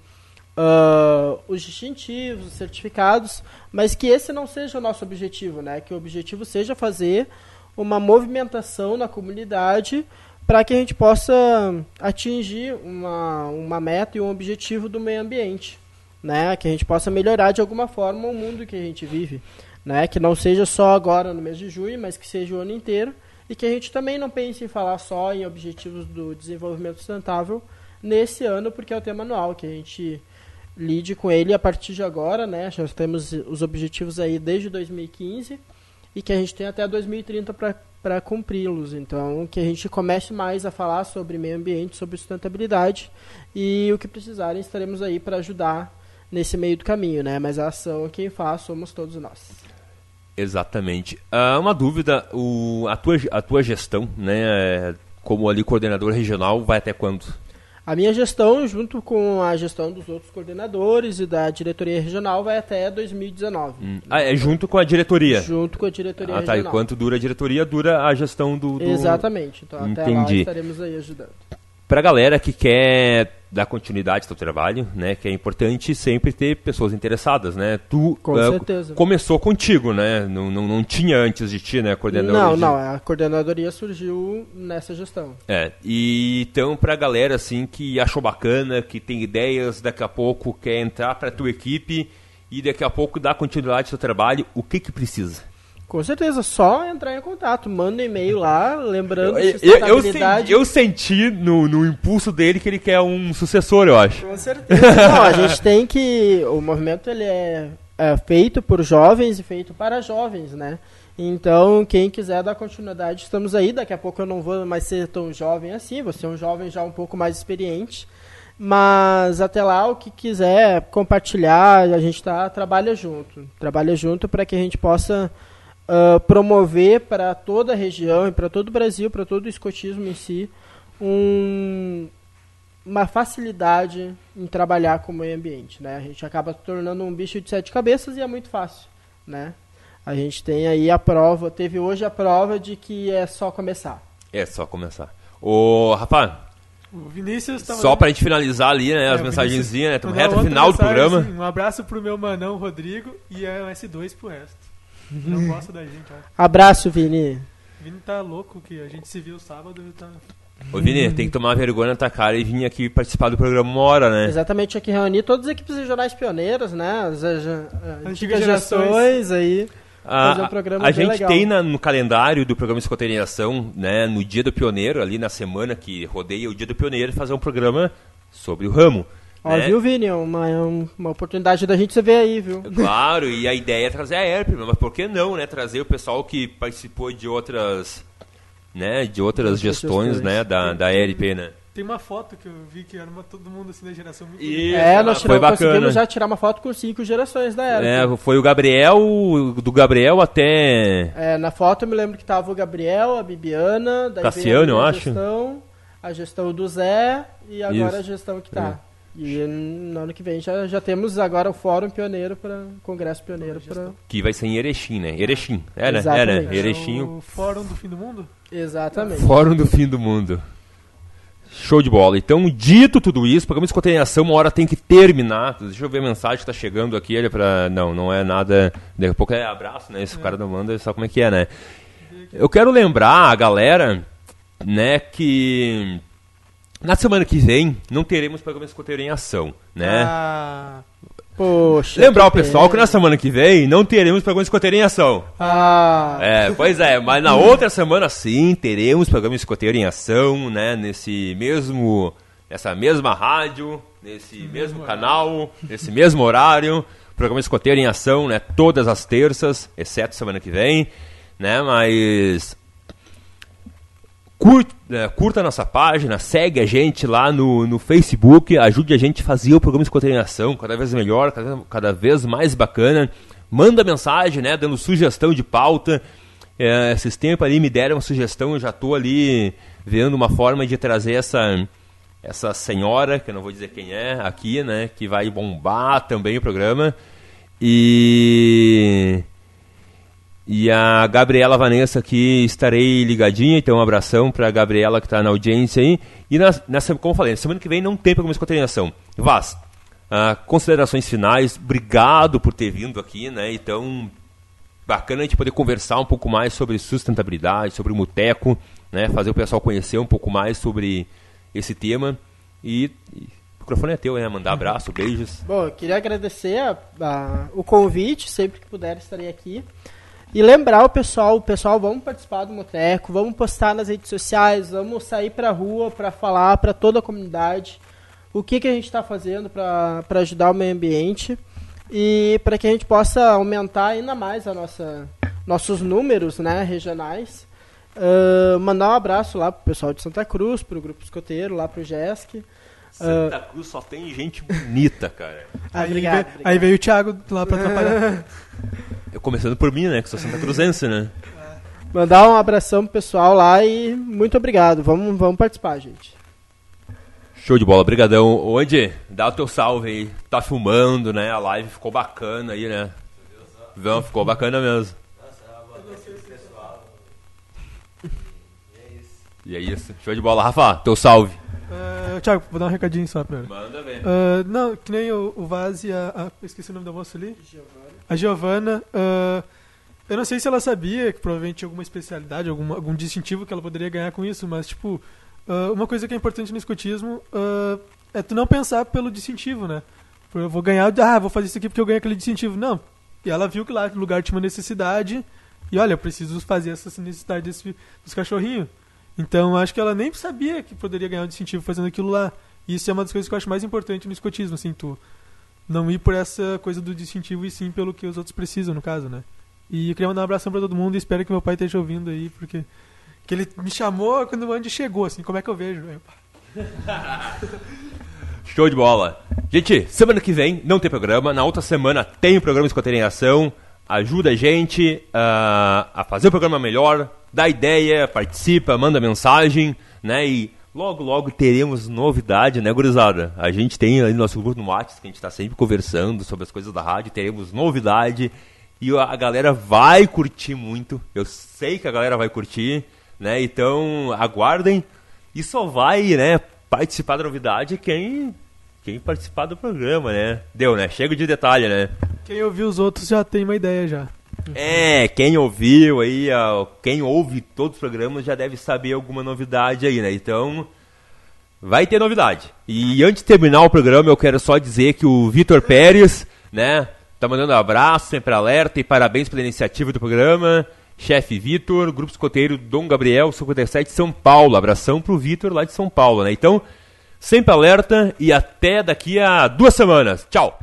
uh, os distintivos, os certificados, mas que esse não seja o nosso objetivo, né? Que o objetivo seja fazer uma movimentação na comunidade para que a gente possa atingir uma, uma meta e um objetivo do meio ambiente, né? Que a gente possa melhorar de alguma forma o mundo que a gente vive, né? Que não seja só agora no mês de junho, mas que seja o ano inteiro e que a gente também não pense em falar só em objetivos do desenvolvimento sustentável nesse ano, porque é o tema anual que a gente lide com ele a partir de agora, né? Já temos os objetivos aí desde 2015 e que a gente tem até 2030 para cumpri-los. Então, que a gente comece mais a falar sobre meio ambiente, sobre sustentabilidade e o que precisarem estaremos aí para ajudar nesse meio do caminho, né? Mas a ação quem faz somos todos nós. Exatamente. Uh, uma dúvida, o, a, tua, a tua gestão, né, como ali coordenador regional, vai até quando? A minha gestão, junto com a gestão dos outros coordenadores e da diretoria regional, vai até 2019. Hum. Ah, é junto com a diretoria? Junto com a diretoria ah, regional. tá. E quanto dura a diretoria, dura a gestão do... do... Exatamente. Então, até Entendi. lá estaremos aí ajudando para a galera que quer dar continuidade ao seu trabalho, né, que é importante sempre ter pessoas interessadas, né? Tu Com uh, começou contigo, né? Não, não, não tinha antes de ti, né, coordenador? Não, de... não, a coordenadoria surgiu nessa gestão. É, e então para a galera assim que achou bacana, que tem ideias, daqui a pouco quer entrar para tua equipe e daqui a pouco dar continuidade ao seu trabalho, o que que precisa? Com certeza, só entrar em contato, manda um e-mail lá, lembrando eu, eu, eu, senti, eu senti no, no impulso dele que ele quer um sucessor, eu acho. Com certeza. Não, a gente tem que. O movimento ele é, é feito por jovens e feito para jovens, né? Então, quem quiser dar continuidade, estamos aí. Daqui a pouco eu não vou mais ser tão jovem assim, vou ser um jovem já um pouco mais experiente. Mas até lá, o que quiser compartilhar, a gente tá, trabalha junto. Trabalha junto para que a gente possa uh, promover para toda a região e para todo o Brasil, para todo o escotismo em si, um, uma facilidade em trabalhar com o meio ambiente. Né? A gente acaba tornando um bicho de sete cabeças e é muito fácil. Né? A gente tem aí a prova, teve hoje a prova de que é só começar. É só começar. Ô, Rafa, o Vinícius tava... Só pra gente finalizar ali, né? É, as mensagenzinhas, né? Estamos reta final do programa. Assim, um abraço pro meu manão Rodrigo e a S2 pro resto. Não gosta da gente, ó. Abraço, Vini. Vini tá louco que a gente se viu sábado e tá. Ô Vini, tem que tomar vergonha na tua cara e vir aqui participar do programa uma hora, né? Exatamente, aqui reunir todas as equipes regionais pioneiras, né? As, as, as antigas gerações aí. A, um a gente legal. tem na, no calendário do programa Escoteirinhação, né, no dia do pioneiro, ali na semana que rodeia o dia do pioneiro, fazer um programa sobre o ramo. Ó, né? viu, Vini? Uma, uma oportunidade da gente se ver aí, viu? Claro, e a ideia é trazer a ERP, mas por que não, né? Trazer o pessoal que participou de outras, né? De outras gestões, né? Da, da ERP, né? Tem uma foto que eu vi que era uma, todo mundo assim da geração muito Isso, É, nós tiramos, foi conseguimos já tirar uma foto com cinco gerações da ERP. É, foi o Gabriel, do Gabriel até... É, na foto eu me lembro que tava o Gabriel, a Bibiana, da Cassiano, eu acho. Gestão, a gestão do Zé e agora Isso. a gestão que tá. É. E no ano que vem já, já temos agora o Fórum Pioneiro para Congresso Pioneiro para que vai ser em Erechim, né? Erechim, é, né? É, né? Erechim. É o Fórum do Fim do Mundo? Exatamente. Fórum do Fim do Mundo. Show de bola. Então, dito tudo isso, programa Escoteiro em Ação, uma hora tem que terminar. Deixa eu ver a mensagem que está chegando aqui. Ele para Não, não é nada. Daqui a pouco é abraço, né? Esse é. cara não manda, sabe como é que é, né? Eu quero lembrar a galera, né, que na semana que vem, não teremos programa escoteiro em ação, né? Ah, poxa. Lembrar o pessoal pena. que na semana que vem não teremos programa escoteiro em ação. Ah. É, pois é, mas na outra semana sim teremos programa escoteiro em ação, né? Nesse mesmo, nessa mesma rádio, nesse mesmo, mesmo canal, nesse mesmo horário. Programa escoteiro em ação, né? Todas as terças, exceto semana que vem, né? Mas Curta, é, curta a nossa página, segue a gente lá no, no Facebook, ajude a gente a fazer o programa de Ação cada vez melhor, cada, cada vez mais bacana. Manda mensagem, né, dando sugestão de pauta. É, esses tempos ali me deram uma sugestão, eu já estou ali vendo uma forma de trazer essa essa senhora, que eu não vou dizer quem é, aqui, né, que vai bombar também o programa. E e a Gabriela Vanessa aqui estarei ligadinha, então um abração para a Gabriela que está na audiência aí. E nessa, como eu falei, semana que vem não tem programa de coordenação. Vaz, ah, considerações finais, obrigado por ter vindo aqui, né? Então, bacana a gente poder conversar um pouco mais sobre sustentabilidade, sobre o Muteco, né? Fazer o pessoal conhecer um pouco mais sobre esse tema. E, e o microfone é teu, né? Mandar abraço, beijos. Bom, eu queria agradecer a, a, o convite, sempre que puder estarei aqui. E lembrar o pessoal, o pessoal, vamos participar do Moteco, vamos postar nas redes sociais, vamos sair pra rua para falar para toda a comunidade o que, que a gente está fazendo para ajudar o meio ambiente e para que a gente possa aumentar ainda mais a nossa, nossos números né, regionais. Uh, mandar um abraço lá pro pessoal de Santa Cruz, pro Grupo Escoteiro, lá pro GESC. Santa Cruz só tem gente bonita, cara. Ah, aí, obrigado, veio, obrigado. aí veio o Thiago lá pra atrapalhar. Eu começando por mim, né? Que sou Santa Cruzense, né? Mandar um abração pro pessoal lá e muito obrigado. Vamos, vamos participar, gente. Show de bola, brigadão. Ô, Andy, dá o teu salve aí. Tá filmando, né? A live ficou bacana aí, né? Vão, ficou bacana mesmo. E é isso. Show de bola. Rafa, teu salve. Uh, Thiago, vou dar um recadinho só primeiro. Manda ver. Uh, não, que nem o, o Vaz e a, a. Esqueci o nome da moça ali. A Giovana. uh, eu não sei se ela sabia que provavelmente tinha alguma especialidade, algum, algum distintivo que ela poderia ganhar com isso, mas, tipo, uh, uma coisa que é importante no escotismo uh, é tu não pensar pelo distintivo, né? Eu vou ganhar, ah, vou fazer isso aqui porque eu ganho aquele distintivo. Não. E ela viu que lá no lugar tinha uma necessidade, e olha, eu preciso fazer essa necessidade desse, dos cachorrinhos. Então, acho que ela nem sabia que poderia ganhar um distintivo fazendo aquilo lá. E isso é uma das coisas que eu acho mais importante no escotismo, assim, tu não ir por essa coisa do distintivo e sim pelo que os outros precisam, no caso, né? E eu queria mandar um abração pra todo mundo e espero que meu pai esteja ouvindo aí, porque que ele me chamou quando o Andy chegou, assim, como é que eu vejo? Show de bola. Gente, semana que vem não tem programa. Na outra semana tem o programa Escoteiro em Ação. Ajuda a gente ah, a fazer o programa melhor. Dá ideia, participa, manda mensagem, né? E logo, logo teremos novidade, né, gurizada? A gente tem ali nosso grupo no WhatsApp, que a gente está sempre conversando sobre as coisas da rádio. Teremos novidade. E a galera vai curtir muito. Eu sei que a galera vai curtir, né? Então, aguardem. E só vai, né, participar da novidade quem quem participar do programa, né? Deu, né? Chega de detalhe, né? Quem ouviu os outros já tem uma ideia já. É, quem ouviu aí, quem ouve todos os programas já deve saber alguma novidade aí, né? Então, vai ter novidade. E antes de terminar o programa, eu quero só dizer que o Vitor Pérez, né, tá mandando um abraço, sempre alerta e parabéns pela iniciativa do programa. Chefe Vitor, Grupo Escoteiro Dom Gabriel, 57 São Paulo. Abração pro Vitor lá de São Paulo, né? Então, sempre alerta e até daqui a duas semanas. Tchau!